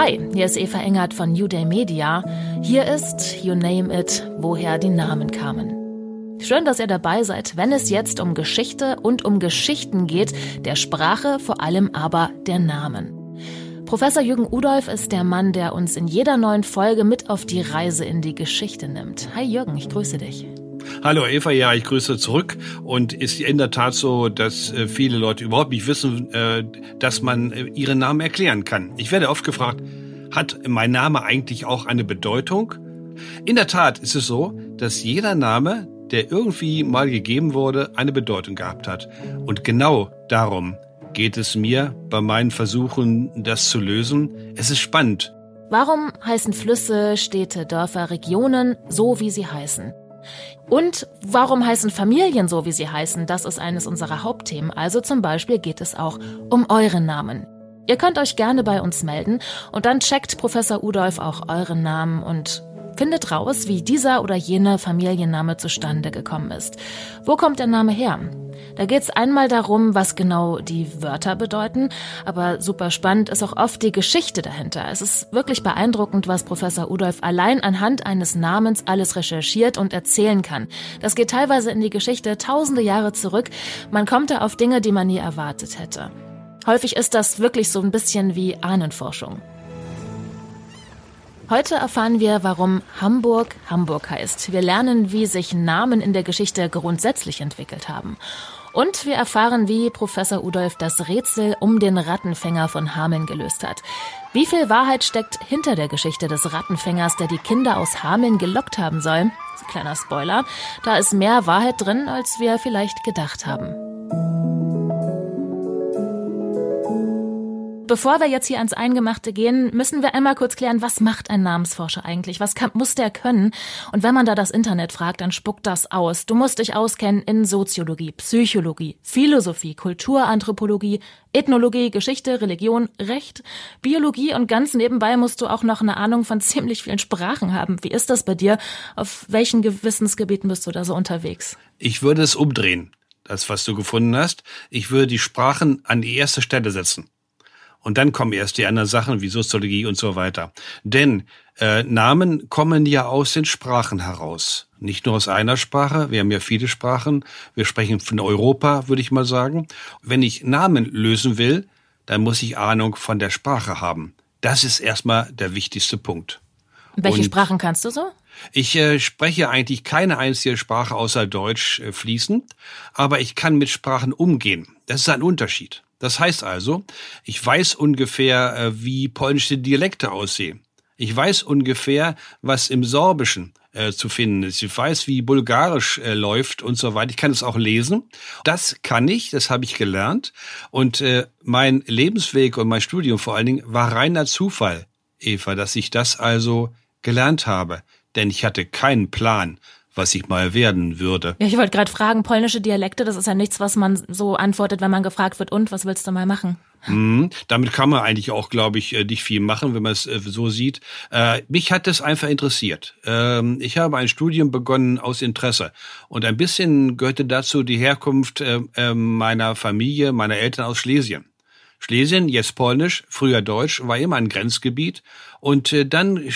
Hi, hier ist Eva Engert von New Day Media. Hier ist You Name It, woher die Namen kamen. Schön, dass ihr dabei seid, wenn es jetzt um Geschichte und um Geschichten geht, der Sprache, vor allem aber der Namen. Professor Jürgen Udolf ist der Mann, der uns in jeder neuen Folge mit auf die Reise in die Geschichte nimmt. Hi Jürgen, ich grüße dich. Hallo Eva, ja, ich grüße zurück. Und ist in der Tat so, dass äh, viele Leute überhaupt nicht wissen, äh, dass man äh, ihren Namen erklären kann. Ich werde oft gefragt, hat mein Name eigentlich auch eine Bedeutung? In der Tat ist es so, dass jeder Name, der irgendwie mal gegeben wurde, eine Bedeutung gehabt hat. Und genau darum geht es mir bei meinen Versuchen, das zu lösen. Es ist spannend. Warum heißen Flüsse, Städte, Dörfer, Regionen so, wie sie heißen? Und warum heißen Familien so, wie sie heißen? Das ist eines unserer Hauptthemen. Also zum Beispiel geht es auch um euren Namen. Ihr könnt euch gerne bei uns melden und dann checkt Professor Udolf auch euren Namen und findet raus, wie dieser oder jener Familienname zustande gekommen ist. Wo kommt der Name her? Da geht es einmal darum, was genau die Wörter bedeuten, aber super spannend ist auch oft die Geschichte dahinter. Es ist wirklich beeindruckend, was Professor Udolf allein anhand eines Namens alles recherchiert und erzählen kann. Das geht teilweise in die Geschichte tausende Jahre zurück. Man kommt da auf Dinge, die man nie erwartet hätte. Häufig ist das wirklich so ein bisschen wie Ahnenforschung. Heute erfahren wir, warum Hamburg Hamburg heißt. Wir lernen, wie sich Namen in der Geschichte grundsätzlich entwickelt haben. Und wir erfahren, wie Professor Udolf das Rätsel um den Rattenfänger von Hameln gelöst hat. Wie viel Wahrheit steckt hinter der Geschichte des Rattenfängers, der die Kinder aus Hameln gelockt haben soll? Kleiner Spoiler. Da ist mehr Wahrheit drin, als wir vielleicht gedacht haben. Bevor wir jetzt hier ans Eingemachte gehen, müssen wir einmal kurz klären, was macht ein Namensforscher eigentlich? Was kann, muss der können? Und wenn man da das Internet fragt, dann spuckt das aus. Du musst dich auskennen in Soziologie, Psychologie, Philosophie, Kulturanthropologie, Ethnologie, Geschichte, Religion, Recht, Biologie und ganz nebenbei musst du auch noch eine Ahnung von ziemlich vielen Sprachen haben. Wie ist das bei dir? Auf welchen Gewissensgebieten bist du da so unterwegs? Ich würde es umdrehen, das, was du gefunden hast. Ich würde die Sprachen an die erste Stelle setzen. Und dann kommen erst die anderen Sachen wie Soziologie und so weiter. Denn äh, Namen kommen ja aus den Sprachen heraus. Nicht nur aus einer Sprache, wir haben ja viele Sprachen. Wir sprechen von Europa, würde ich mal sagen. Wenn ich Namen lösen will, dann muss ich Ahnung von der Sprache haben. Das ist erstmal der wichtigste Punkt. Welche und Sprachen kannst du so? Ich äh, spreche eigentlich keine einzige Sprache außer Deutsch äh, fließend, aber ich kann mit Sprachen umgehen. Das ist ein Unterschied. Das heißt also, ich weiß ungefähr, äh, wie polnische Dialekte aussehen. Ich weiß ungefähr, was im Sorbischen äh, zu finden ist. Ich weiß, wie Bulgarisch äh, läuft und so weiter. Ich kann es auch lesen. Das kann ich, das habe ich gelernt. Und mein Lebensweg und mein Studium vor allen Dingen war reiner Zufall, Eva, dass ich das also gelernt habe. Denn ich hatte keinen Plan, was ich mal werden würde. Ja, ich wollte gerade fragen, polnische Dialekte, das ist ja nichts, was man so antwortet, wenn man gefragt wird, und was willst du mal machen? Mhm. Damit kann man eigentlich auch, glaube ich, äh, nicht viel machen, wenn man es äh, so sieht. Äh, mich hat das einfach interessiert. Ähm, ich habe ein Studium begonnen aus Interesse und ein bisschen gehörte dazu die Herkunft meiner Familie, meiner Eltern aus Schlesien. Schlesien, jetzt Polnisch, früher Deutsch, war immer ein Grenzgebiet. Und dann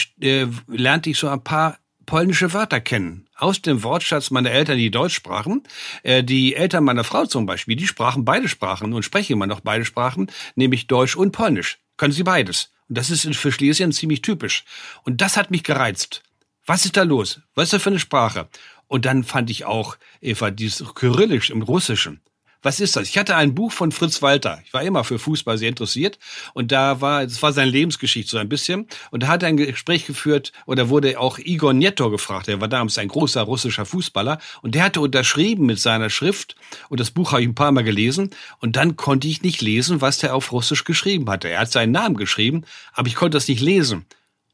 lernte ich so ein paar polnische Wörter kennen. Aus dem Wortschatz meiner Eltern, die Deutsch sprachen. Äh, die Eltern meiner Frau zum Beispiel, die sprachen beide Sprachen und sprechen immer noch beide Sprachen, nämlich Deutsch und Polnisch. Können sie beides. Und das ist für Schlesien ziemlich typisch. Und das hat mich gereizt. Was ist da los? Was ist das für eine Sprache? Und dann fand ich auch, Eva, dieses Kyrillisch im Russischen was ist das? Ich hatte ein Buch von Fritz Walter. Ich war immer für Fußball sehr interessiert. Und da war, das war seine Lebensgeschichte so ein bisschen. Und da hat er ein Gespräch geführt, oder wurde auch Igor Nieto gefragt. Er war damals ein großer russischer Fußballer. Und der hatte unterschrieben mit seiner Schrift. Und das Buch habe ich ein paar Mal gelesen. Und dann konnte ich nicht lesen, was der auf Russisch geschrieben hatte. Er hat seinen Namen geschrieben, aber ich konnte das nicht lesen.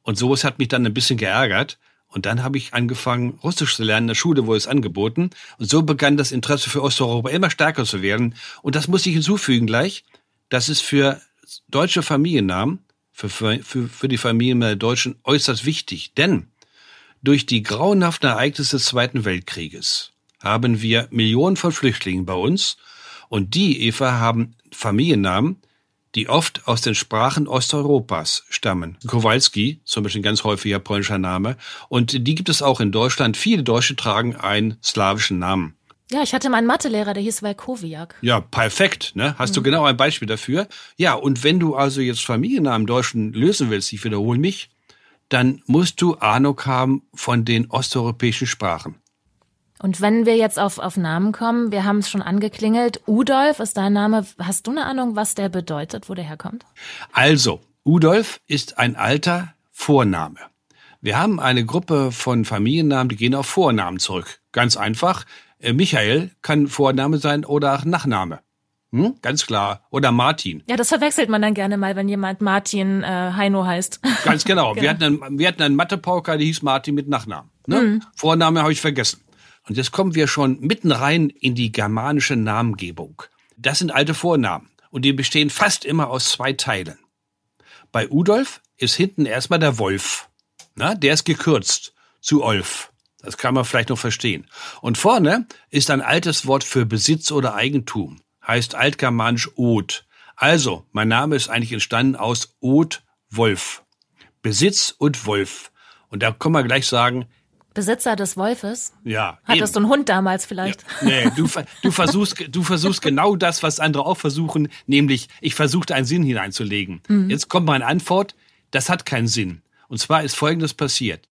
Und sowas hat mich dann ein bisschen geärgert. Und dann habe ich angefangen, Russisch zu lernen. In der Schule wurde es angeboten. Und so begann das Interesse für Osteuropa immer stärker zu werden. Und das muss ich hinzufügen gleich. Das ist für deutsche Familiennamen, für, für, für die Familien der Deutschen äußerst wichtig. Denn durch die grauenhaften Ereignisse des Zweiten Weltkrieges haben wir Millionen von Flüchtlingen bei uns. Und die, Eva, haben Familiennamen, die oft aus den Sprachen Osteuropas stammen. Kowalski, zum Beispiel ein ganz häufiger polnischer Name. Und die gibt es auch in Deutschland. Viele Deutsche tragen einen slawischen Namen. Ja, ich hatte meinen Mathelehrer, der hieß Walkowiak. Ja, perfekt. Ne? Hast mhm. du genau ein Beispiel dafür? Ja, und wenn du also jetzt Familiennamen Deutschen lösen willst, ich wiederhole mich, dann musst du Ahnung haben von den osteuropäischen Sprachen. Und wenn wir jetzt auf, auf Namen kommen, wir haben es schon angeklingelt. Udolf ist dein Name. Hast du eine Ahnung, was der bedeutet, wo der herkommt? Also, Udolf ist ein alter Vorname. Wir haben eine Gruppe von Familiennamen, die gehen auf Vornamen zurück. Ganz einfach. Äh, Michael kann Vorname sein oder auch Nachname. Hm? Ganz klar. Oder Martin. Ja, das verwechselt man dann gerne mal, wenn jemand Martin äh, Heino heißt. Ganz genau. genau. Wir hatten einen, wir hatten einen Mathepauker, der hieß Martin mit Nachnamen. Ne? Mhm. Vorname habe ich vergessen. Und jetzt kommen wir schon mitten rein in die germanische Namengebung. Das sind alte Vornamen und die bestehen fast immer aus zwei Teilen. Bei Udolf ist hinten erstmal der Wolf. Na, der ist gekürzt zu Olf. Das kann man vielleicht noch verstehen. Und vorne ist ein altes Wort für Besitz oder Eigentum. Heißt altgermanisch Od. Also, mein Name ist eigentlich entstanden aus Od Wolf. Besitz und Wolf. Und da können wir gleich sagen, Besitzer des Wolfes? Ja. Hattest du einen Hund damals vielleicht? Ja, nee, du, du, versuchst, du versuchst genau das, was andere auch versuchen, nämlich ich versuchte einen Sinn hineinzulegen. Mhm. Jetzt kommt meine Antwort, das hat keinen Sinn. Und zwar ist Folgendes passiert.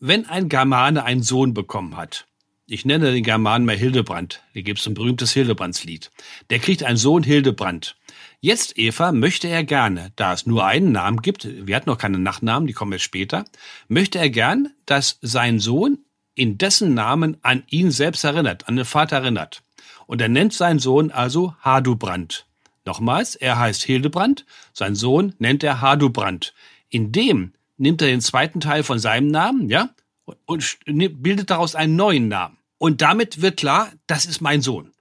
Wenn ein Germane einen Sohn bekommen hat, ich nenne den Germanen mal Hildebrand, da gibt es ein berühmtes Hildebrandslied, der kriegt einen Sohn Hildebrand. Jetzt, Eva, möchte er gerne, da es nur einen Namen gibt, wir hatten noch keine Nachnamen, die kommen jetzt später, möchte er gern, dass sein Sohn in dessen Namen an ihn selbst erinnert, an den Vater erinnert. Und er nennt seinen Sohn also Hadubrand. Nochmals, er heißt Hildebrand, sein Sohn nennt er Hadubrand. In dem nimmt er den zweiten Teil von seinem Namen, ja, und bildet daraus einen neuen Namen. Und damit wird klar, das ist mein Sohn.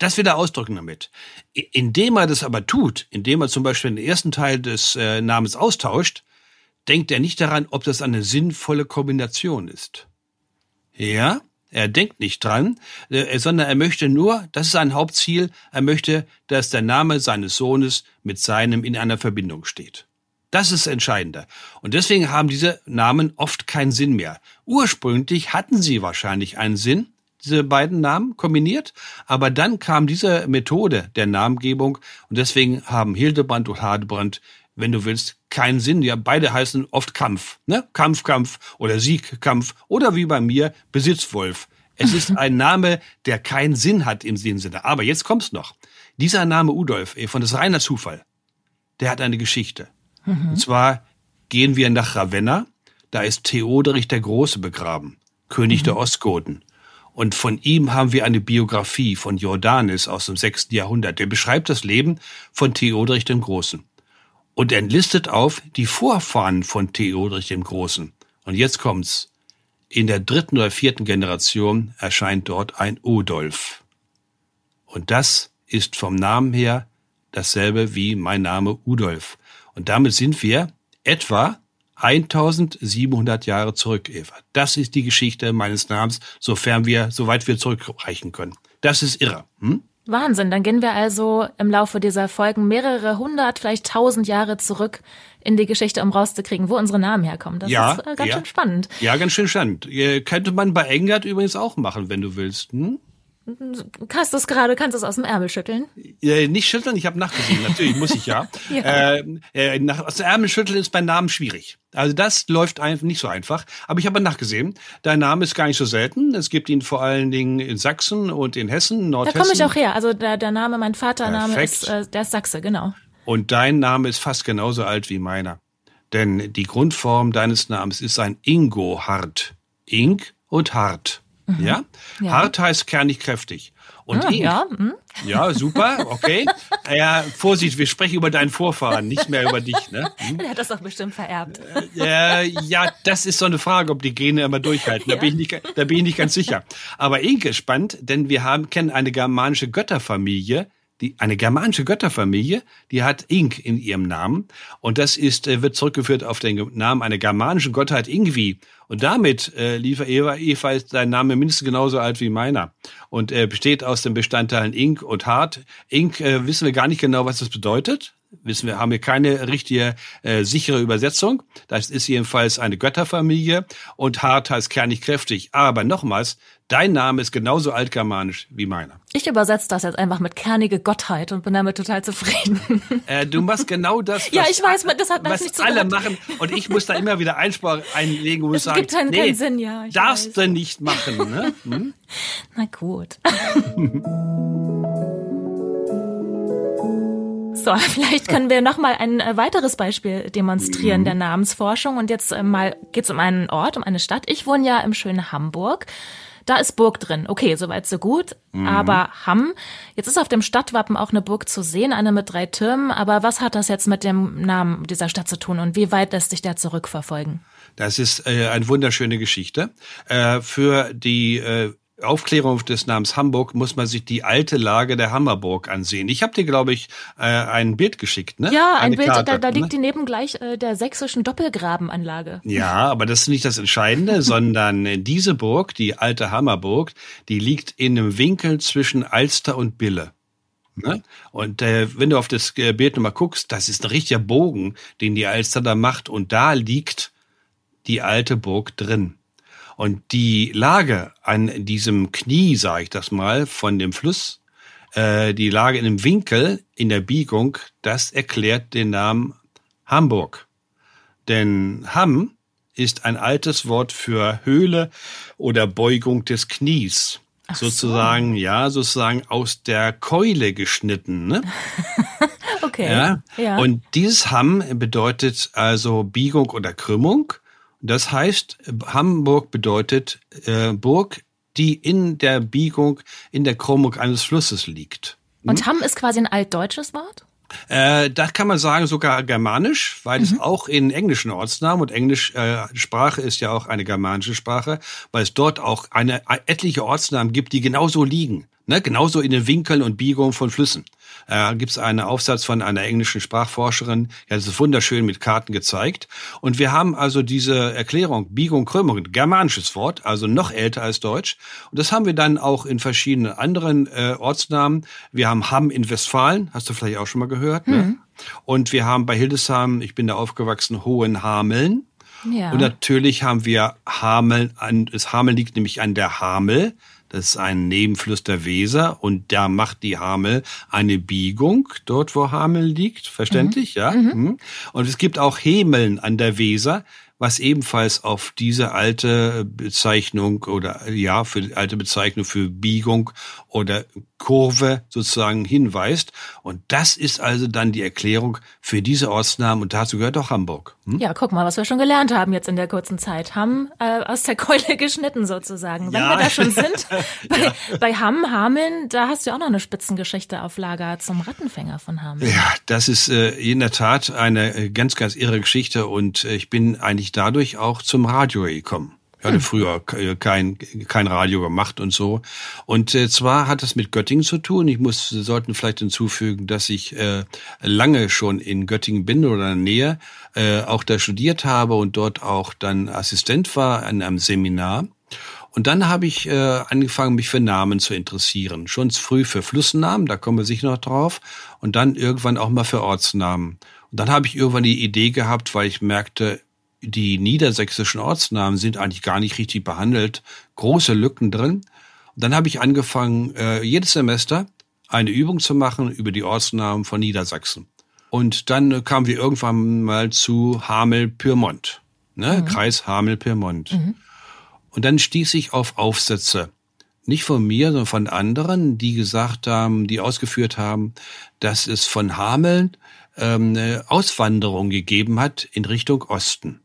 Das will er ausdrücken damit. Indem er das aber tut, indem er zum Beispiel den ersten Teil des äh, Namens austauscht, denkt er nicht daran, ob das eine sinnvolle Kombination ist. Ja, er denkt nicht dran, äh, sondern er möchte nur, das ist sein Hauptziel, er möchte, dass der Name seines Sohnes mit seinem in einer Verbindung steht. Das ist entscheidender. Und deswegen haben diese Namen oft keinen Sinn mehr. Ursprünglich hatten sie wahrscheinlich einen Sinn, diese beiden Namen kombiniert. Aber dann kam diese Methode der Namengebung und deswegen haben Hildebrand und Hadebrand, wenn du willst, keinen Sinn. Ja, beide heißen oft Kampf, ne? Kampf, Kampf oder Siegkampf oder wie bei mir Besitzwolf. Es ist ein Name, der keinen Sinn hat im Sinne. Aber jetzt kommt's noch. Dieser Name Udolf, von das reiner Zufall, der hat eine Geschichte. Mhm. Und zwar gehen wir nach Ravenna. Da ist Theoderich der Große begraben, König mhm. der Ostgoten. Und von ihm haben wir eine Biografie von Jordanes aus dem sechsten Jahrhundert. Der beschreibt das Leben von Theodorich dem Großen. Und er listet auf die Vorfahren von Theodorich dem Großen. Und jetzt kommt's. In der dritten oder vierten Generation erscheint dort ein Udolf. Und das ist vom Namen her dasselbe wie mein Name Udolf. Und damit sind wir etwa 1700 Jahre zurück, Eva. Das ist die Geschichte meines Namens, sofern wir, soweit wir zurückreichen können. Das ist irre. Hm? Wahnsinn. Dann gehen wir also im Laufe dieser Folgen mehrere hundert, vielleicht tausend Jahre zurück in die Geschichte, um rauszukriegen, wo unsere Namen herkommen. Das ja, ist äh, ganz ja. schön spannend. Ja, ganz schön spannend. Äh, könnte man bei Engert übrigens auch machen, wenn du willst. Hm? Hast du es gerade, kannst du es aus dem Ärmel schütteln? Äh, nicht schütteln, ich habe nachgesehen, natürlich muss ich ja. ja. Äh, äh, nach, aus dem Ärmel schütteln ist bei Namen schwierig. Also das läuft einfach nicht so einfach. Aber ich habe nachgesehen, dein Name ist gar nicht so selten. Es gibt ihn vor allen Dingen in Sachsen und in Hessen, Nordhessen. Da komme ich auch her. Also der, der Name, mein Vatername Perfekt. ist äh, der ist Sachse, genau. Und dein Name ist fast genauso alt wie meiner. Denn die Grundform deines Namens ist ein Ingo-Hart. Ink und Hart. Mhm. Ja? ja? Hart heißt kernig kräftig. Und ah, ja, hm. ja, super, okay. ja, Vorsicht, wir sprechen über deinen Vorfahren, nicht mehr über dich. Ne? Hm? Der hat das doch bestimmt vererbt. Äh, ja, das ist so eine Frage, ob die Gene immer durchhalten. Da, ja. bin, ich nicht, da bin ich nicht ganz sicher. Aber Inke spannend, denn wir haben, kennen eine germanische Götterfamilie, die, eine germanische Götterfamilie, die hat Ink in ihrem Namen. Und das ist, äh, wird zurückgeführt auf den Namen einer germanischen Gottheit Ingvi. Und damit, äh, liefer Eva, Eva ist dein Name mindestens genauso alt wie meiner. Und äh, besteht aus den Bestandteilen Ink und Hart. Ink äh, wissen wir gar nicht genau, was das bedeutet. Wissen wir, haben wir keine richtige äh, sichere Übersetzung. Das ist jedenfalls eine Götterfamilie und hart heißt kernig kräftig. Aber nochmals, dein Name ist genauso altgermanisch wie meiner. Ich übersetze das jetzt einfach mit kernige Gottheit und bin damit total zufrieden. Äh, du machst genau das, was, ja, ich weiß, das hat was nicht alle gehört. machen. Und ich muss da immer wieder Einspruch einlegen und sagen, gibt keinen, nee, keinen Sinn, ja. darfst weiß. du nicht machen. Ne? Hm? Na gut. So, vielleicht können wir noch mal ein äh, weiteres Beispiel demonstrieren der Namensforschung. Und jetzt äh, mal geht's um einen Ort, um eine Stadt. Ich wohne ja im schönen Hamburg. Da ist Burg drin. Okay, soweit so gut. Mhm. Aber Hamm, jetzt ist auf dem Stadtwappen auch eine Burg zu sehen, eine mit drei Türmen. Aber was hat das jetzt mit dem Namen dieser Stadt zu tun und wie weit lässt sich der zurückverfolgen? Das ist äh, eine wunderschöne Geschichte. Äh, für die äh, Aufklärung des Namens Hamburg muss man sich die alte Lage der Hammerburg ansehen. Ich habe dir, glaube ich, äh, ein Bild geschickt, ne? Ja, ein Eine Bild, Karte, da, da ne? liegt die neben gleich äh, der sächsischen Doppelgrabenanlage. Ja, aber das ist nicht das Entscheidende, sondern äh, diese Burg, die alte Hammerburg, die liegt in einem Winkel zwischen Alster und Bille. Ne? Und äh, wenn du auf das äh, Bild nochmal guckst, das ist ein richtiger Bogen, den die Alster da macht. Und da liegt die alte Burg drin. Und die Lage an diesem Knie, sage ich das mal, von dem Fluss, äh, die Lage in einem Winkel, in der Biegung, das erklärt den Namen Hamburg. Denn Hamm ist ein altes Wort für Höhle oder Beugung des Knies. Ach so. sozusagen, ja, sozusagen aus der Keule geschnitten. Ne? Okay. Ja? ja. Und dieses Hamm bedeutet also Biegung oder Krümmung. Das heißt, Hamburg bedeutet äh, Burg, die in der Biegung, in der Krümmung eines Flusses liegt. Und Hamm ist quasi ein altdeutsches Wort? Äh, das kann man sagen sogar germanisch, weil es auch in englischen Ortsnamen und Englisch äh, Sprache ist ja auch eine germanische Sprache, weil es dort auch eine etliche Ortsnamen gibt, die genauso liegen, ne? genauso in den Winkeln und Biegungen von Flüssen. Äh, gibt es einen Aufsatz von einer englischen Sprachforscherin, ja, das ist wunderschön mit Karten gezeigt. Und wir haben also diese Erklärung, Biegung, Krümmung, germanisches Wort, also noch älter als Deutsch. Und das haben wir dann auch in verschiedenen anderen äh, Ortsnamen. Wir haben Hamm in Westfalen, hast du vielleicht auch schon mal gehört. Ne? Und wir haben bei Hildesheim, ich bin da aufgewachsen, Hohenhameln. Ja. Und natürlich haben wir Hameln, an, das Hameln liegt nämlich an der Hamel. Das ist ein Nebenfluss der Weser und da macht die Hamel eine Biegung, dort wo Hamel liegt, verständlich, ja. Mhm. Und es gibt auch Hemeln an der Weser, was ebenfalls auf diese alte Bezeichnung oder ja, für die alte Bezeichnung für Biegung oder Kurve sozusagen hinweist. Und das ist also dann die Erklärung für diese Ortsnamen und dazu gehört auch Hamburg. Hm? Ja, guck mal, was wir schon gelernt haben jetzt in der kurzen Zeit. Hamm äh, aus der Keule geschnitten sozusagen. Wenn Ja. wir da schon sind, bei, bei Hamm, Hameln, da hast du ja auch noch eine Spitzengeschichte auf Lager zum Rattenfänger von Hameln. Ja, das ist äh, in der Tat eine äh, ganz, ganz irre Geschichte und äh, ich bin eigentlich dadurch auch zum Radio gekommen. Ich hatte früher ke- kein, kein Radio gemacht und so. Und äh, zwar hat das mit Göttingen zu tun. Ich muss, sollten vielleicht hinzufügen, dass ich äh, lange schon in Göttingen bin oder in der Nähe, äh, auch da studiert habe und dort auch dann Assistent war an einem Seminar. Und dann habe ich äh, angefangen, mich für Namen zu interessieren. Schon früh für Flussnamen, da kommen wir sicher noch drauf. Und dann irgendwann auch mal für Ortsnamen. Und dann habe ich irgendwann die Idee gehabt, weil ich merkte, die niedersächsischen Ortsnamen sind eigentlich gar nicht richtig behandelt. Große Lücken drin. Und dann habe ich angefangen, äh, jedes Semester eine Übung zu machen über die Ortsnamen von Niedersachsen. Und dann äh, kamen wir irgendwann mal zu Hamel-Pyrmont, ne? Kreis Hamel-Pyrmont. Und dann stieß ich auf Aufsätze. Nicht von mir, sondern von anderen, die gesagt haben, die ausgeführt haben, dass es von Hameln ähm, eine Auswanderung gegeben hat in Richtung Osten.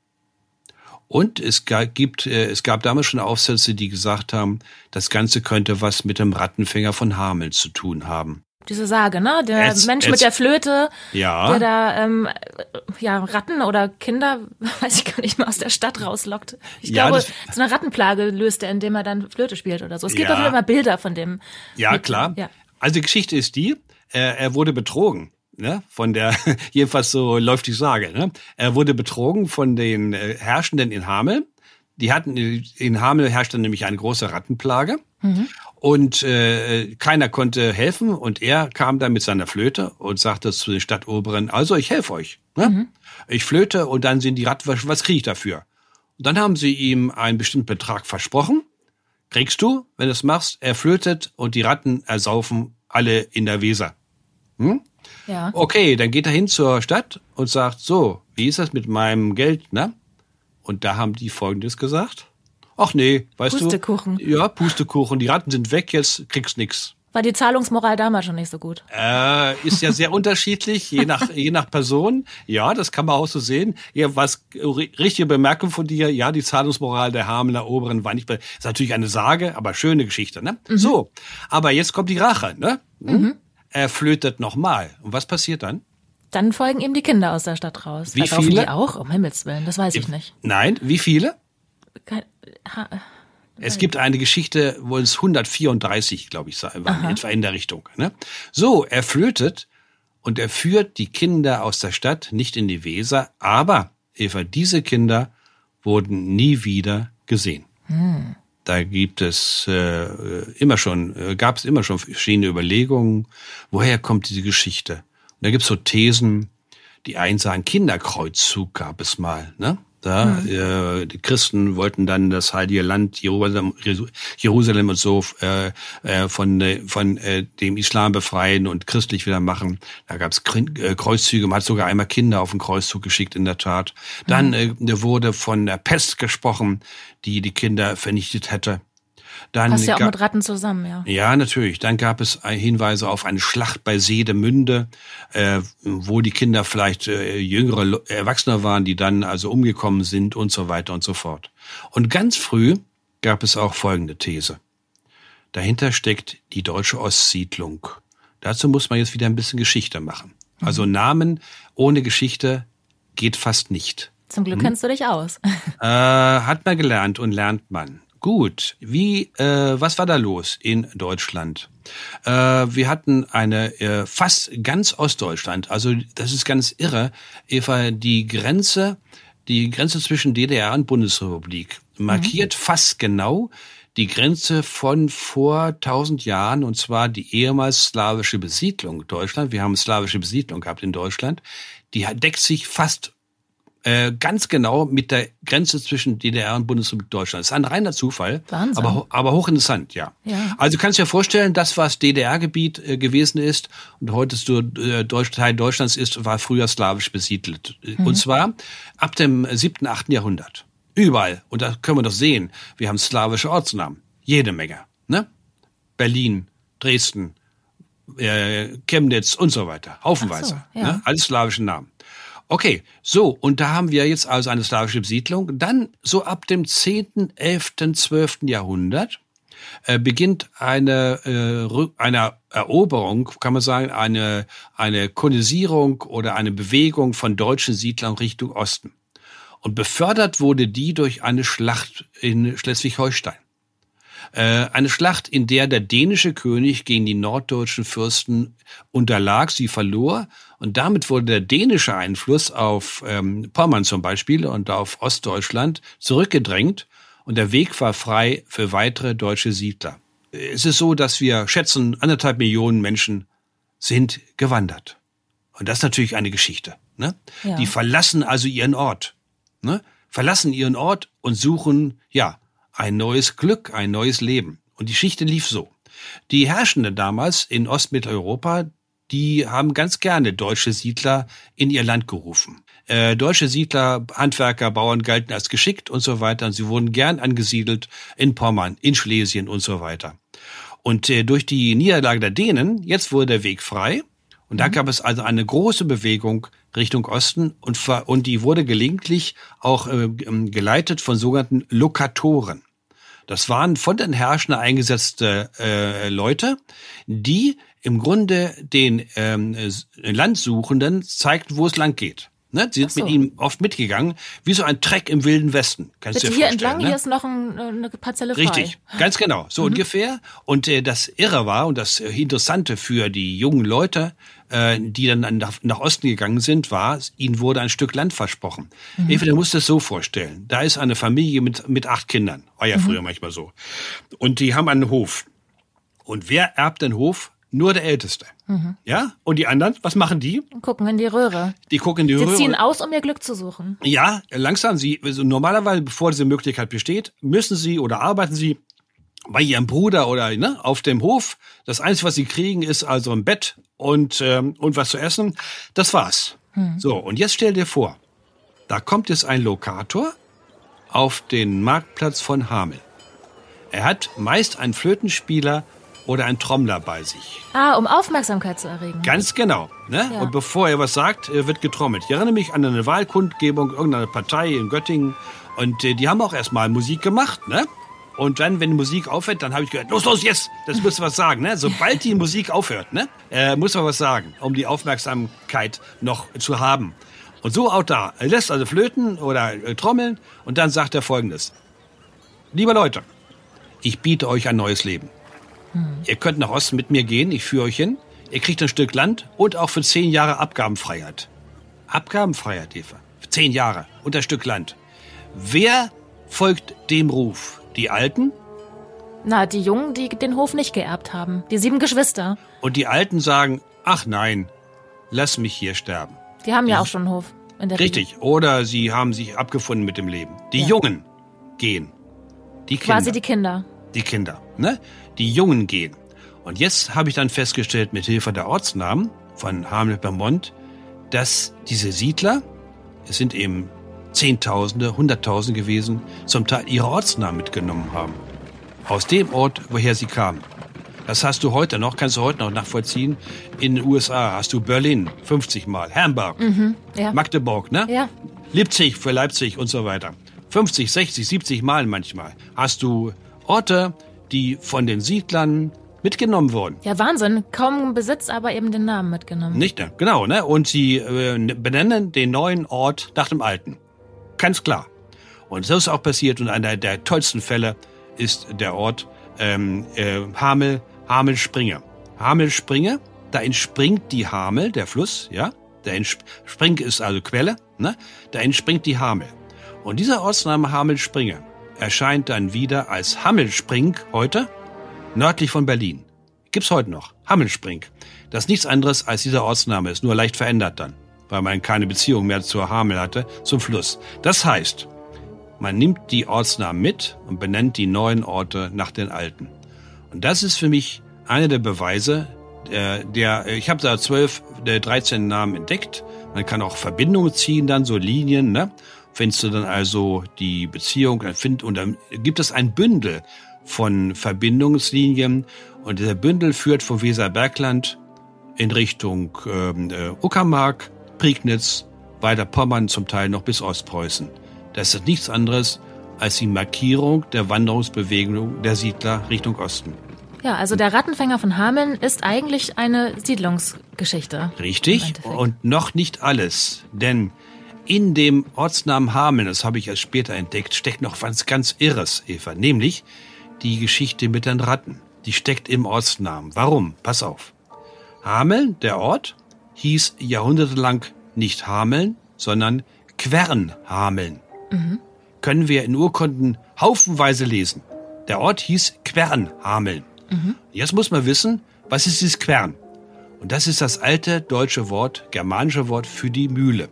Und es ga- gibt, äh, es gab damals schon Aufsätze, die gesagt haben, das Ganze könnte was mit dem Rattenfänger von Hameln zu tun haben. Diese Sage, ne? Der Jetzt- Mensch jetzt- mit der Flöte, Ja. der da ähm, ja Ratten oder Kinder, weiß ich gar nicht mehr, aus der Stadt rauslockt. Ich Ja, glaube, das- so eine Rattenplage löst er, indem er dann Flöte spielt oder so. Es gibt Ja. jeden Fall Bilder von dem. Ja, mit- klar. Ja. Also die Geschichte ist die, er, er wurde betrogen. Ne, von der, jedenfalls so läuft die Sage. Ne? Er wurde betrogen von den äh, Herrschenden in Hamel. Die hatten in Hamel herrschte nämlich eine große Rattenplage. Mhm. Und äh, keiner konnte helfen und er kam dann mit seiner Flöte und sagte zu den Stadtoberen, also ich helfe euch. Ne? Mhm. Ich flöte und dann sind die Ratten, was, was kriege ich dafür? Und dann haben sie ihm einen bestimmten Betrag versprochen. Kriegst du, wenn du es machst, er flötet und die Ratten ersaufen alle in der Weser. Hm? Ja. Okay, dann geht er hin zur Stadt und sagt, so, wie ist das mit meinem Geld, ne? Und da haben die Folgendes gesagt. Ach nee, weißt Pustekuchen. du. Ja, Pustekuchen. Die Ratten sind weg, jetzt kriegst nix. War die Zahlungsmoral damals schon nicht so gut? Äh, ist ja sehr unterschiedlich, je nach, je nach Person. Ja, das kann man auch so sehen. Ja, was richtige Bemerkung von dir, ja, die Zahlungsmoral der Hamelner Oberen war nicht, ist natürlich eine Sage, aber schöne Geschichte, ne? Mhm. So. Aber jetzt kommt die Rache, ne? Hm? Mhm. Er flötet nochmal. Und was passiert dann? Dann folgen ihm die Kinder aus der Stadt raus. Wie Verkaufen viele? die auch? Um Himmels Willen, das weiß ich nicht. Nein, wie viele? Kein, ha, es gibt eine Geschichte, wo es 134, glaube ich, waren, Aha. etwa in der Richtung. Ne? So, er flötet und er führt die Kinder aus der Stadt nicht in die Weser, aber Eva, diese Kinder wurden nie wieder gesehen. Hm. Da gibt es äh, immer schon, äh, gab es immer schon verschiedene Überlegungen, woher kommt diese Geschichte. Und da gibt es so Thesen, die einen sagen, Kinderkreuzzug gab es mal, ne? Da, mhm. äh, die Christen wollten dann das heilige Land Jerusalem, Jerusalem und so äh, äh, von, von äh, dem Islam befreien und christlich wieder machen. Da gab es äh, Kreuzzüge, man hat sogar einmal Kinder auf den Kreuzzug geschickt in der Tat. Dann mhm. äh, wurde von der Pest gesprochen, die die Kinder vernichtet hätte. Dann Passt ja auch mit Ratten zusammen, ja. Ja, natürlich. Dann gab es Hinweise auf eine Schlacht bei Seedemünde, äh, wo die Kinder vielleicht äh, jüngere Erwachsene waren, die dann also umgekommen sind und so weiter und so fort. Und ganz früh gab es auch folgende These. Dahinter steckt die deutsche Ostsiedlung. Dazu muss man jetzt wieder ein bisschen Geschichte machen. Also mhm. Namen ohne Geschichte geht fast nicht. Zum Glück hm? kennst du dich aus. Äh, hat man gelernt und lernt man. Gut, wie, äh, was war da los in Deutschland? Äh, wir hatten eine äh, fast ganz Ostdeutschland, also das ist ganz irre, Eva, die Grenze, die Grenze zwischen DDR und Bundesrepublik markiert mhm. fast genau die Grenze von vor 1000 Jahren, und zwar die ehemals slawische Besiedlung Deutschland. Wir haben slawische Besiedlung gehabt in Deutschland. Die deckt sich fast äh, ganz genau mit der Grenze zwischen DDR und Bundesrepublik Deutschland. Das ist ein reiner Zufall, Wahnsinn. aber, aber hochinteressant, ja. ja. Also kannst du dir vorstellen, das, was DDR-Gebiet äh, gewesen ist und heute so, äh, Deutsch, Teil Deutschlands ist, war früher slawisch besiedelt. Mhm. Und zwar ab dem siebten, achten Jahrhundert. Überall. Und da können wir doch sehen, wir haben slawische Ortsnamen. Jede Menge. Ne? Berlin, Dresden, äh, Chemnitz und so weiter. Haufenweise. So, ja. ne? Alles slawische Namen. Okay, so, und da haben wir jetzt also eine slawische Besiedlung. Dann so ab dem 10., 11., 12. Jahrhundert äh, beginnt eine, äh, eine Eroberung, kann man sagen, eine, eine Kolonisierung oder eine Bewegung von deutschen Siedlern Richtung Osten. Und befördert wurde die durch eine Schlacht in Schleswig-Holstein. Äh, eine Schlacht, in der der dänische König gegen die norddeutschen Fürsten unterlag, sie verlor und damit wurde der dänische Einfluss auf ähm, Pommern zum Beispiel und auf Ostdeutschland zurückgedrängt und der Weg war frei für weitere deutsche Siedler. Es ist so, dass wir schätzen, anderthalb Millionen Menschen sind gewandert. Und das ist natürlich eine Geschichte. Ne? Ja. Die verlassen also ihren Ort. Ne? Verlassen ihren Ort und suchen, ja, ein neues Glück, ein neues Leben. Und die Geschichte lief so. Die Herrschenden damals in Ostmitteleuropa, die haben ganz gerne deutsche Siedler in ihr Land gerufen. Äh, deutsche Siedler, Handwerker, Bauern galten als geschickt und so weiter. Und sie wurden gern angesiedelt in Pommern, in Schlesien und so weiter. Und äh, durch die Niederlage der Dänen, jetzt wurde der Weg frei. Und da mhm. gab es also eine große Bewegung Richtung Osten und, und die wurde gelegentlich auch äh, geleitet von sogenannten Lokatoren. Das waren von den Herrschern eingesetzte äh, Leute, die im Grunde den ähm, Landsuchenden zeigten, wo es lang geht. Ne? Sie sind so. mit ihm oft mitgegangen, wie so ein Treck im wilden Westen. Kannst du Bitte dir hier vorstellen, entlang, ne? hier ist noch ein, eine Parzelle frei. Richtig, ganz genau, so ungefähr. Und äh, das Irre war und das äh, Interessante für die jungen Leute, äh, die dann nach, nach Osten gegangen sind, war, ihnen wurde ein Stück Land versprochen. Mhm. Eva, du musst es so vorstellen. Da ist eine Familie mit, mit acht Kindern. War ja früher manchmal so. Und die haben einen Hof. Und wer erbt den Hof? Nur der Älteste. Ja? Und die anderen, was machen die? Gucken in die Röhre. Die gucken in die Sie Röhre. ziehen aus, um ihr Glück zu suchen. Ja, langsam. Sie, also normalerweise, bevor diese Möglichkeit besteht, müssen Sie oder arbeiten Sie bei Ihrem Bruder oder ne, auf dem Hof. Das Einzige, was Sie kriegen, ist also ein Bett und, ähm, und was zu essen. Das war's. So, und jetzt stell dir vor, da kommt jetzt ein Lokator auf den Marktplatz von Hamel. Er hat meist einen Flötenspieler oder einen Trommler bei sich. Ah, um Aufmerksamkeit zu erregen. Ganz genau. Ne? Ja. Und bevor er was sagt, äh, wird getrommelt. Ich erinnere mich an eine Wahlkundgebung irgendeiner Partei in Göttingen. Und äh, die haben auch erstmal Musik gemacht. Ne? Und dann, wenn die Musik aufhört, dann habe ich gehört, los, los, jetzt, das müsst ihr was sagen. Ne? Sobald die Musik aufhört, ne? äh, muss man was sagen, um die Aufmerksamkeit noch zu haben. Und so auch da. Er lässt also flöten oder äh, trommeln und dann sagt er folgendes. Liebe Leute, ich biete euch ein neues Leben. Ihr könnt nach Osten mit mir gehen, ich führe euch hin. Ihr kriegt ein Stück Land und auch für zehn Jahre Abgabenfreiheit. Abgabenfreiheit, Eva. Für zehn Jahre und ein Stück Land. Wer folgt dem Ruf? Die Alten? Na, die Jungen, die den Hof nicht geerbt haben. Die sieben Geschwister. Und die Alten sagen, ach nein, lass mich hier sterben. Die haben ja auch schon einen Hof. In der Regel. Richtig. Oder sie haben sich abgefunden mit dem Leben. Die Jungen gehen. Die Kinder. Quasi die Kinder. Die Kinder, ne? Die Jungen gehen. Und jetzt habe ich dann festgestellt, mit Hilfe der Ortsnamen von Hamlet-Bermont, dass diese Siedler, es sind eben Zehntausende, Hunderttausende gewesen, zum Teil ihre Ortsnamen mitgenommen haben. Aus dem Ort, woher sie kamen. Das hast du heute noch, kannst du heute noch nachvollziehen. In den USA hast du Berlin 50 Mal, Hamburg, Ja. Magdeburg, ne? Ja. Leipzig für Leipzig und so weiter. 50, 60, 70 Mal manchmal hast du Orte, die von den Siedlern mitgenommen wurden. Ja, Wahnsinn. Kaum Besitz, aber eben den Namen mitgenommen. Nicht, ne? genau, ne? Und sie äh, benennen den neuen Ort nach dem alten. Ganz klar. Und so ist auch passiert und einer der tollsten Fälle ist der Ort ähm, äh, Hamel, Hamelspringe. Hamelspringe, da entspringt die Hamel, der Fluss, ja? Der entspringt ist also Quelle, ne? Da entspringt die Hamel. Und dieser Ortsname Hamelspringe erscheint dann wieder als Hammelspring heute nördlich von Berlin. Gibt's heute noch. Hammelspring. Das ist nichts anderes als dieser Ortsname ist, nur leicht verändert dann, weil man keine Beziehung mehr zur Hamel hatte, zum Fluss. Das heißt, man nimmt die Ortsnamen mit und benennt die neuen Orte nach den alten. Und das ist für mich einer der Beweise, der, der ich habe da zwölf, der 13 Namen entdeckt. Man kann auch Verbindungen ziehen, dann so Linien, ne? Findest du dann also die Beziehung, und dann gibt es ein Bündel von Verbindungslinien und dieser Bündel führt vom Weserbergland in Richtung ähm, äh, Uckermark, Prignitz, weiter Pommern, zum Teil noch bis Ostpreußen. Das ist nichts anderes als die Markierung der Wanderungsbewegung der Siedler Richtung Osten. Ja, also der Rattenfänger von Hameln ist eigentlich eine Siedlungsgeschichte. Richtig? Und noch nicht alles. Denn in dem Ortsnamen Hameln, das habe ich erst später entdeckt, steckt noch was ganz Irres, Eva. Nämlich die Geschichte mit den Ratten. Die steckt im Ortsnamen. Warum? Pass auf. Hameln, der Ort, hieß jahrhundertelang nicht Hameln, sondern Quernhameln. Können wir in Urkunden haufenweise lesen. Der Ort hieß Quernhameln. Jetzt muss man wissen, was ist dieses Quern? Und das ist das alte deutsche Wort, germanische Wort für die Mühle.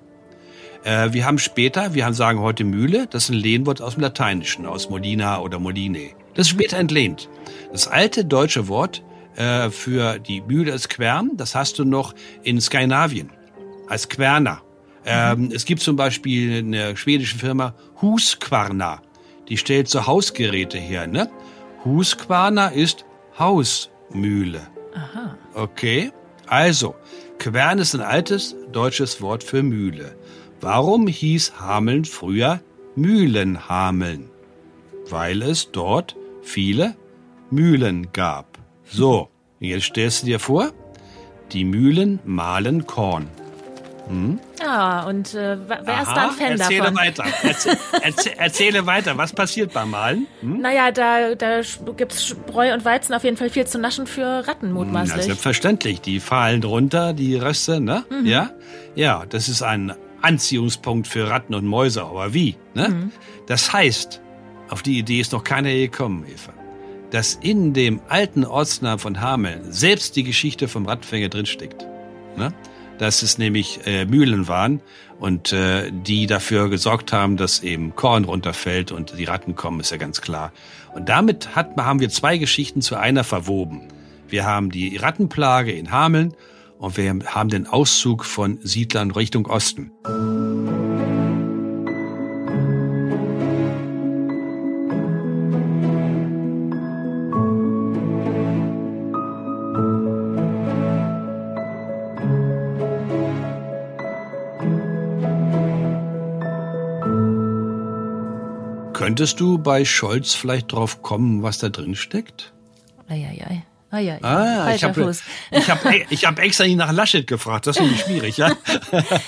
Äh, wir haben später, wir haben, sagen heute Mühle, das ist ein Lehnwort aus dem Lateinischen, aus Molina oder Moline. Das ist später entlehnt. Das alte deutsche Wort äh, für die Mühle ist Quern, das hast du noch in Skandinavien als Querner. Ähm, es gibt zum Beispiel eine schwedische Firma Husqvarna, die stellt so Hausgeräte her. Ne? Husqvarna ist Hausmühle. Aha. Okay, also, Quern ist ein altes deutsches Wort für Mühle. Warum hieß Hameln früher Mühlenhameln? Weil es dort viele Mühlen gab. So, jetzt stellst du dir vor, die Mühlen mahlen Korn. Hm? Ja, und äh, wer Aha, ist da ein Fan erzähle davon? Weiter. Erzähle, erzähle, erzähle weiter. Was passiert beim Malen? Hm? Naja, da, da gibt es Spreu und Weizen auf jeden Fall viel zu naschen für Ratten mutmaßlich. Ja, selbstverständlich. Die fallen runter, die Reste, ne? Mhm. Ja? Ja, das ist ein Anziehungspunkt für Ratten und Mäuse. Aber wie? Ne? Mhm. Das heißt, auf die Idee ist noch keiner gekommen, Eva dass in dem alten Ortsnamen von Hameln selbst die Geschichte vom Radfänger drinsteckt. Ne? Dass es nämlich äh, Mühlen waren und äh, die dafür gesorgt haben, dass eben Korn runterfällt und die Ratten kommen, ist ja ganz klar. Und damit hat, haben wir zwei Geschichten zu einer verwoben. Wir haben die Rattenplage in Hameln und wir haben den Auszug von Siedlern Richtung Osten. Könntest du bei Scholz vielleicht drauf kommen, was da drin steckt? Eieiei. Eieiei. Ah, ich habe ich hab, ich hab extra nicht nach Laschet gefragt. Das ist nämlich schwierig, ja?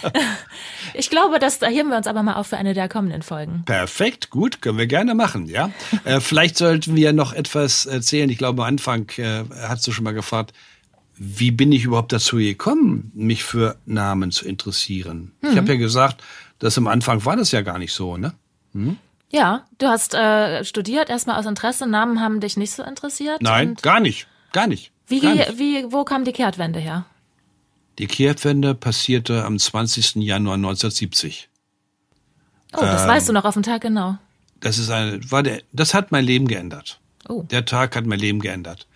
ich glaube, das da heben wir uns aber mal auf für eine der kommenden Folgen. Perfekt, gut, können wir gerne machen, ja. äh, vielleicht sollten wir noch etwas erzählen. Ich glaube, am Anfang äh, hast du schon mal gefragt, wie bin ich überhaupt dazu gekommen, mich für Namen zu interessieren? Hm. Ich habe ja gesagt, dass am Anfang war das ja gar nicht so, ne? Hm? Ja, du hast äh, studiert, erstmal aus Interesse. Namen haben dich nicht so interessiert? Nein, gar nicht. Gar nicht. Wie, gar nicht. wie, wo kam die Kehrtwende her? Die Kehrtwende passierte am 20. Januar 1970. Oh, das ähm, weißt du noch auf den Tag genau. Das ist eine, war der, das hat mein Leben geändert. Oh. Der Tag hat mein Leben geändert.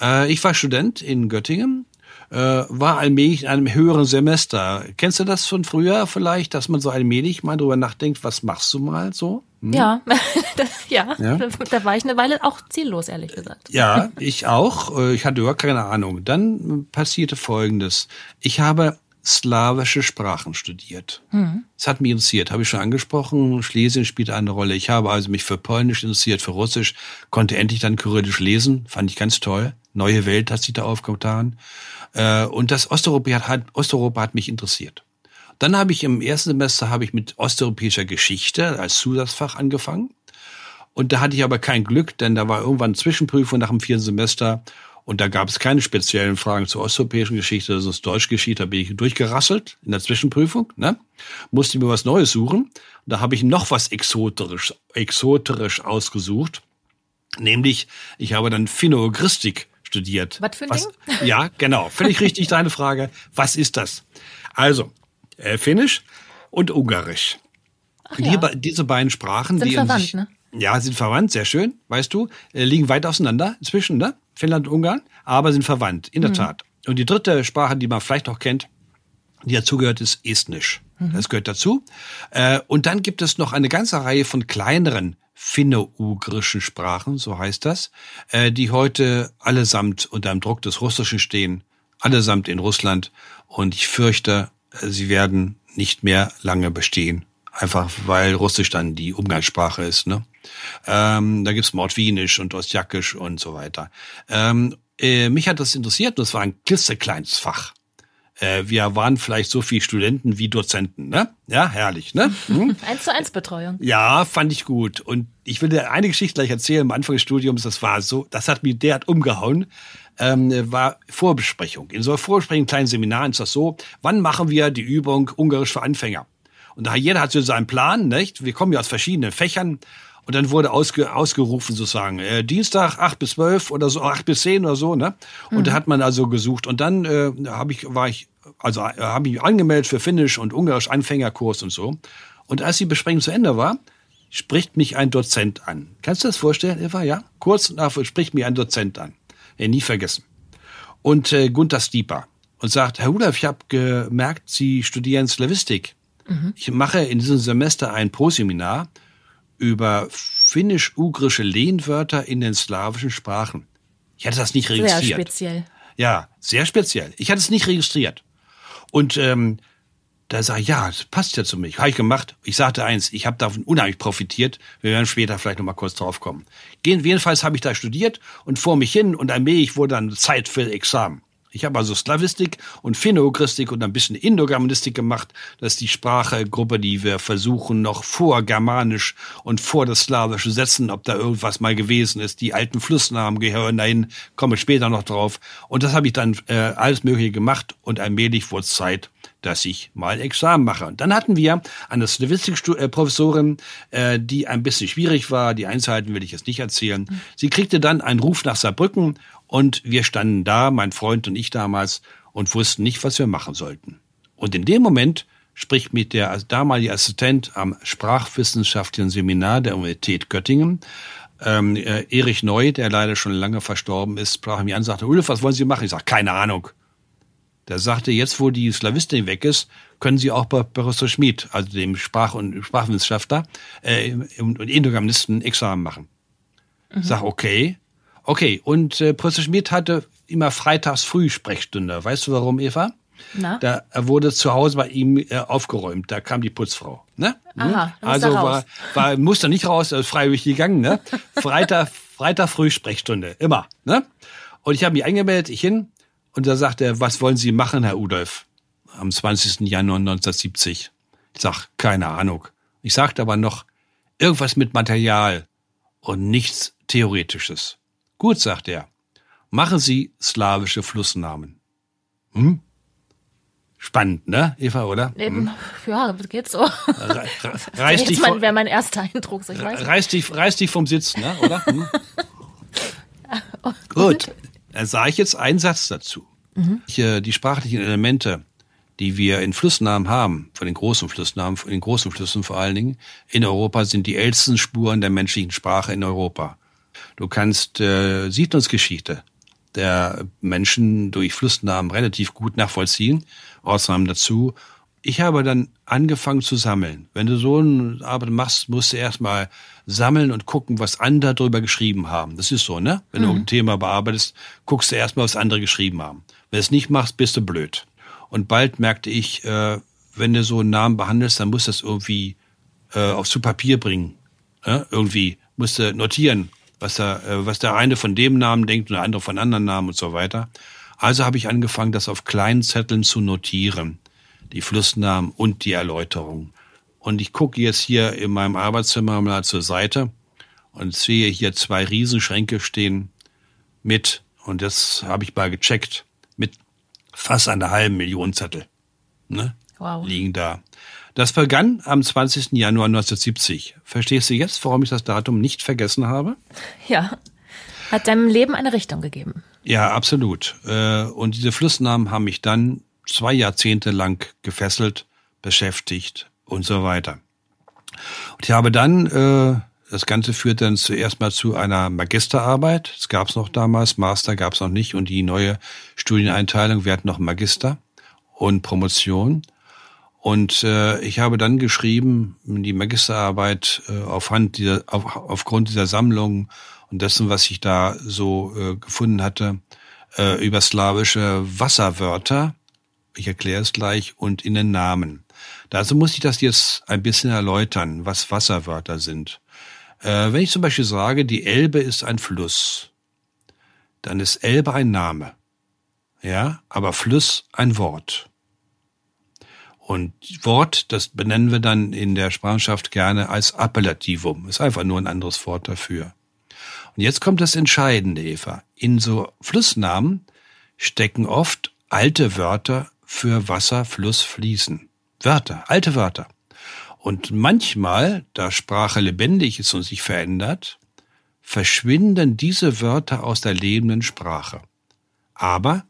Äh, ich war Student in Göttingen äh, war allmählich in einem höheren Semester. Kennst du das von früher vielleicht, dass man so allmählich mal drüber nachdenkt, was machst du mal so? Hm? Ja, das, ja, ja, da war ich eine Weile auch ziellos, ehrlich gesagt. Ja, ich auch. Äh, ich hatte überhaupt keine Ahnung. Dann passierte Folgendes. Ich habe slawische Sprachen studiert. Mhm. Das hat mich interessiert, habe ich schon angesprochen. Schlesien spielt eine Rolle. Ich habe also mich für Polnisch interessiert, für Russisch, konnte endlich dann Kyrillisch lesen, fand ich ganz toll. Neue Welt hat sich da aufgetan. Äh, und das Osteuropa hat, Osteuropa hat mich interessiert. Dann habe ich im ersten Semester habe ich mit osteuropäischer Geschichte als Zusatzfach angefangen. Und da hatte ich aber kein Glück, denn da war irgendwann Zwischenprüfung nach dem vierten Semester und da gab es keine speziellen Fragen zur osteuropäischen Geschichte, das ist Deutschgeschichte, da bin ich durchgerasselt in der Zwischenprüfung, ne? Musste mir was Neues suchen. Da habe ich noch was exoterisch, exoterisch ausgesucht. Nämlich, ich habe dann Finno-Ogristik studiert. Was für ein was, Ding? Ja, genau. Völlig richtig deine Frage. Was ist das? Also, äh, Finnisch und Ungarisch. Ach ja. Die, diese beiden Sprachen, sind die verwandt, sich, ne? Ja, sind verwandt, sehr schön, weißt du, äh, liegen weit auseinander inzwischen, ne? Finnland und Ungarn, aber sind verwandt, in der mhm. Tat. Und die dritte Sprache, die man vielleicht auch kennt, die dazugehört, ist Estnisch. Mhm. Das gehört dazu. Äh, und dann gibt es noch eine ganze Reihe von kleineren finno-ugrischen Sprachen, so heißt das, äh, die heute allesamt unter dem Druck des Russischen stehen, allesamt in Russland. Und ich fürchte, sie werden nicht mehr lange bestehen. Einfach weil Russisch dann die Umgangssprache ist. Ne? Ähm, da gibt's Mordwinisch und Ostjakisch und so weiter. Ähm, äh, mich hat das interessiert und es war ein klitzekleines Fach. Äh, wir waren vielleicht so viele Studenten wie Dozenten, ne? Ja, herrlich, ne? Hm? eins zu eins Betreuung. Ja, fand ich gut. Und ich will dir eine Geschichte gleich erzählen. Am Anfang des Studiums, das war so, das hat mich derart umgehauen. Ähm, war Vorbesprechung. In so einer Vorbesprechung, kleinen Seminar ist das so, wann machen wir die Übung Ungarisch für Anfänger? Und da jeder hat so seinen Plan, nicht? Wir kommen ja aus verschiedenen Fächern. Und dann wurde ausge, ausgerufen sozusagen, äh, Dienstag acht bis zwölf oder so, acht bis zehn oder so, ne? Und mhm. da hat man also gesucht. Und dann äh, hab ich, war ich, also äh, habe ich angemeldet für Finnisch und Ungarisch Anfängerkurs und so. Und als die Besprechung zu Ende war, spricht mich ein Dozent an. Kannst du das vorstellen, Eva? Ja? Kurz nachher spricht mich ein Dozent an. Ja, nie vergessen. Und äh, Gunther Stieper. Und sagt, Herr Rudolf, ich habe gemerkt, Sie studieren Slavistik. Mhm. Ich mache in diesem Semester ein Proseminar über finnisch-ugrische Lehnwörter in den slawischen Sprachen. Ich hatte das nicht registriert. Sehr speziell. Ja, sehr speziell. Ich hatte es nicht registriert. Und ähm, da sage ich, ja, das passt ja zu mir. Habe ich gemacht. Ich sagte eins, ich habe davon unheimlich profitiert. Wir werden später vielleicht noch mal kurz drauf kommen. Jedenfalls habe ich da studiert und vor mich hin und allmählich wurde dann Zeit für Examen. Ich habe also Slavistik und Finno-Ugristik und ein bisschen Indogermanistik gemacht. Das ist die Sprachegruppe, die wir versuchen, noch vor Germanisch und vor das Slawische setzen, ob da irgendwas mal gewesen ist. Die alten Flussnamen gehören dahin, komme später noch drauf. Und das habe ich dann äh, alles Mögliche gemacht und allmählich wurde es Zeit, dass ich mal Examen mache. Und dann hatten wir eine Slavistik-Professorin, äh, die ein bisschen schwierig war. Die Einzelheiten will ich jetzt nicht erzählen. Sie kriegte dann einen Ruf nach Saarbrücken und wir standen da, mein Freund und ich damals, und wussten nicht, was wir machen sollten. Und in dem Moment spricht mit der damalige Assistent am Sprachwissenschaftlichen Seminar der Universität Göttingen, ähm, äh, Erich Neu, der leider schon lange verstorben ist, sprach mich an und sagte, Ulf, was wollen Sie machen? Ich sage, keine Ahnung. Der sagte, jetzt wo die Slawistin weg ist, können Sie auch bei Professor Schmid, also dem Sprach- und Sprachwissenschaftler äh, und Indogermanisten, Examen machen. Mhm. Sag, okay. Okay, und äh, Professor Schmidt hatte immer freitags früh Sprechstunde. Weißt du warum, Eva? Na? Da wurde zu Hause bei ihm äh, aufgeräumt. Da kam die Putzfrau. Ne? Aha, also war, war musste nicht raus, ist freiwillig gegangen. Ne? Freitag, Freitag früh Sprechstunde, immer. Ne? Und ich habe mich eingemeldet, ich hin, und da sagt er, was wollen Sie machen, Herr Udolf? Am 20. Januar 1970. Ich sag, keine Ahnung. Ich sagte aber noch, irgendwas mit Material und nichts Theoretisches. Gut, sagt er. Machen Sie slawische Flussnamen. Hm? Spannend, ne, Eva, oder? Eben, hm? Ja, das geht so. Reiß dich mein, wäre mein erster Eindruck. So ich weiß reiß, dich, reiß dich vom Sitz, ne, oder? Hm? Gut, dann sage ich jetzt einen Satz dazu. Mhm. Die sprachlichen Elemente, die wir in Flussnamen haben, von den großen Flussnamen, von den großen Flüssen vor allen Dingen, in Europa sind die ältesten Spuren der menschlichen Sprache in Europa. Du kannst äh, Siedlungsgeschichte der Menschen durch Flussnamen relativ gut nachvollziehen, Ausnahmen dazu. Ich habe dann angefangen zu sammeln. Wenn du so eine Arbeit machst, musst du erstmal sammeln und gucken, was andere darüber geschrieben haben. Das ist so, ne? Wenn mhm. du ein Thema bearbeitest, guckst du erstmal, was andere geschrieben haben. Wenn du es nicht machst, bist du blöd. Und bald merkte ich, äh, wenn du so einen Namen behandelst, dann musst du das irgendwie äh, aufs zu Papier bringen. Äh? Irgendwie musst du notieren was der, äh, was der eine von dem Namen denkt und der andere von anderen Namen und so weiter. Also habe ich angefangen, das auf kleinen Zetteln zu notieren. Die Flussnamen und die Erläuterung. Und ich gucke jetzt hier in meinem Arbeitszimmer mal zur Seite und sehe hier zwei Riesenschränke stehen mit, und das habe ich mal gecheckt, mit fast einer halben Million Zettel. Ne? Wow. Liegen da. Das begann am 20. Januar 1970. Verstehst du jetzt, warum ich das Datum nicht vergessen habe? Ja. Hat deinem Leben eine Richtung gegeben. Ja, absolut. Äh, und diese Flussnamen haben mich dann zwei Jahrzehnte lang gefesselt, beschäftigt und so weiter. Und ich habe dann, äh, das Ganze führt dann zuerst mal zu einer Magisterarbeit. Das gab es noch damals, Master gab es noch nicht und die neue Studieneinteilung, wir hatten noch Magister und Promotion. Und äh, ich habe dann geschrieben, die Magisterarbeit äh, aufhand dieser, auf, aufgrund dieser Sammlung und dessen, was ich da so äh, gefunden hatte, äh, über slawische Wasserwörter, ich erkläre es gleich, und in den Namen. Dazu muss ich das jetzt ein bisschen erläutern, was Wasserwörter sind. Äh, wenn ich zum Beispiel sage, die Elbe ist ein Fluss, dann ist Elbe ein Name. Ja, aber Fluss ein Wort. Und Wort, das benennen wir dann in der Sprachschaft gerne als Appellativum. Ist einfach nur ein anderes Wort dafür. Und jetzt kommt das Entscheidende, Eva. In so Flussnamen stecken oft alte Wörter für Wasser, Fluss, Fließen. Wörter, alte Wörter. Und manchmal, da Sprache lebendig ist und sich verändert, verschwinden diese Wörter aus der lebenden Sprache. Aber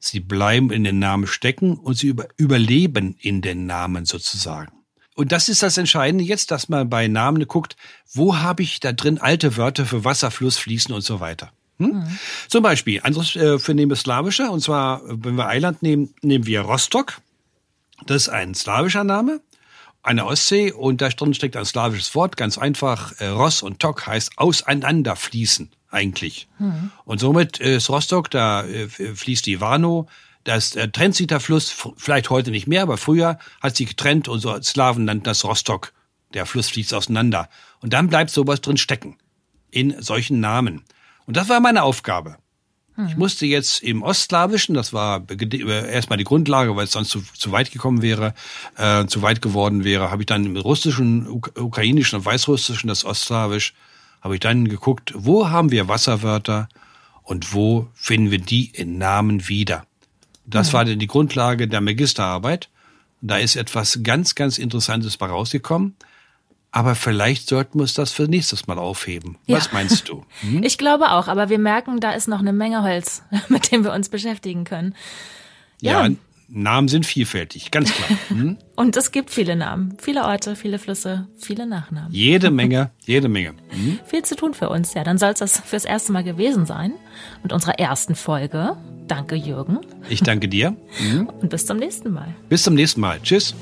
Sie bleiben in den Namen stecken und sie über, überleben in den Namen sozusagen. Und das ist das Entscheidende jetzt, dass man bei Namen guckt, wo habe ich da drin alte Wörter für Wasser, Fluss, Fließen und so weiter. Hm? Mhm. Zum Beispiel, anderes äh, für nehmen wir Slawische, und zwar, wenn wir Eiland nehmen, nehmen wir Rostock. Das ist ein slawischer Name, eine Ostsee, und da drin steckt ein slawisches Wort, ganz einfach, äh, Ross und Tok heißt auseinanderfließen eigentlich. Mhm. Und somit ist Rostock, da äh, fließt die Warnow, das äh, trennt sich der Fluss, vielleicht heute nicht mehr, aber früher hat sich getrennt und so Slawen nannten das Rostock. Der Fluss fließt auseinander. Und dann bleibt sowas drin stecken. In solchen Namen. Und das war meine Aufgabe. Ich musste jetzt im Ostslawischen, das war erstmal die Grundlage, weil es sonst zu, zu weit gekommen wäre, äh, zu weit geworden wäre, habe ich dann im Russischen, Ukrainischen und Weißrussischen, das Ostslawisch, habe ich dann geguckt, wo haben wir Wasserwörter und wo finden wir die in Namen wieder. Das war dann die Grundlage der Magisterarbeit. Da ist etwas ganz, ganz Interessantes bei rausgekommen. Aber vielleicht sollten wir uns das für nächstes Mal aufheben. Ja. Was meinst du? Hm? Ich glaube auch, aber wir merken, da ist noch eine Menge Holz, mit dem wir uns beschäftigen können. Ja, ja Namen sind vielfältig, ganz klar. Hm? Und es gibt viele Namen, viele Orte, viele Flüsse, viele Nachnamen. Jede Menge, jede Menge. Hm? Viel zu tun für uns. Ja, dann soll es das fürs erste Mal gewesen sein. Mit unserer ersten Folge. Danke, Jürgen. Ich danke dir. Hm? Und bis zum nächsten Mal. Bis zum nächsten Mal. Tschüss.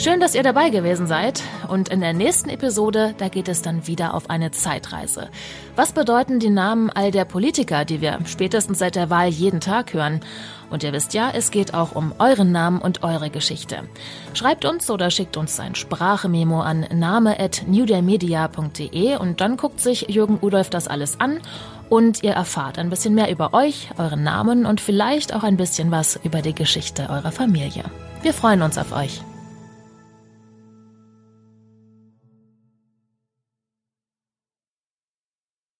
Schön, dass ihr dabei gewesen seid. Und in der nächsten Episode, da geht es dann wieder auf eine Zeitreise. Was bedeuten die Namen all der Politiker, die wir spätestens seit der Wahl jeden Tag hören? Und ihr wisst ja, es geht auch um euren Namen und eure Geschichte. Schreibt uns oder schickt uns ein Sprachememo an name.newdaymedia.de und dann guckt sich Jürgen Udolf das alles an und ihr erfahrt ein bisschen mehr über euch, euren Namen und vielleicht auch ein bisschen was über die Geschichte eurer Familie. Wir freuen uns auf euch.